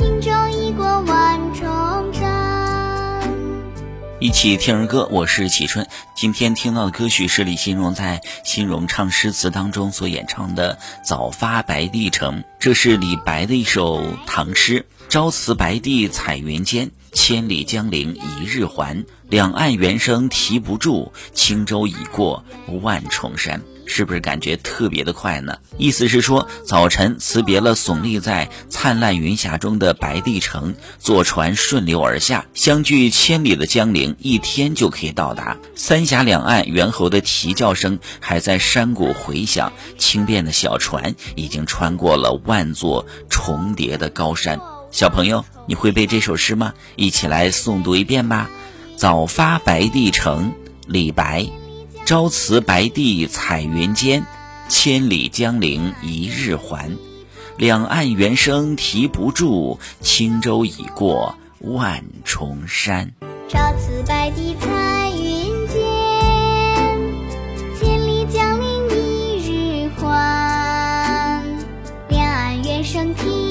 轻舟已过万重山。一起听儿歌，我是启春。今天听到的歌曲是李新荣在新荣唱诗词当中所演唱的《早发白帝城》，这是李白的一首唐诗。朝辞白帝彩云间，千里江陵一日还。两岸猿声啼不住，轻舟已过万重山。是不是感觉特别的快呢？意思是说，早晨辞别了耸立在灿烂云霞中的白帝城，坐船顺流而下，相距千里的江陵，一天就可以到达。三峡两岸猿猴的啼叫声还在山谷回响，轻便的小船已经穿过了万座重叠的高山。小朋友，你会背这首诗吗？一起来诵读一遍吧。早发白帝城，李白。朝辞白帝彩云间，千里江陵一日还。两岸猿声啼不住，轻舟已过万重山。朝辞白帝彩天。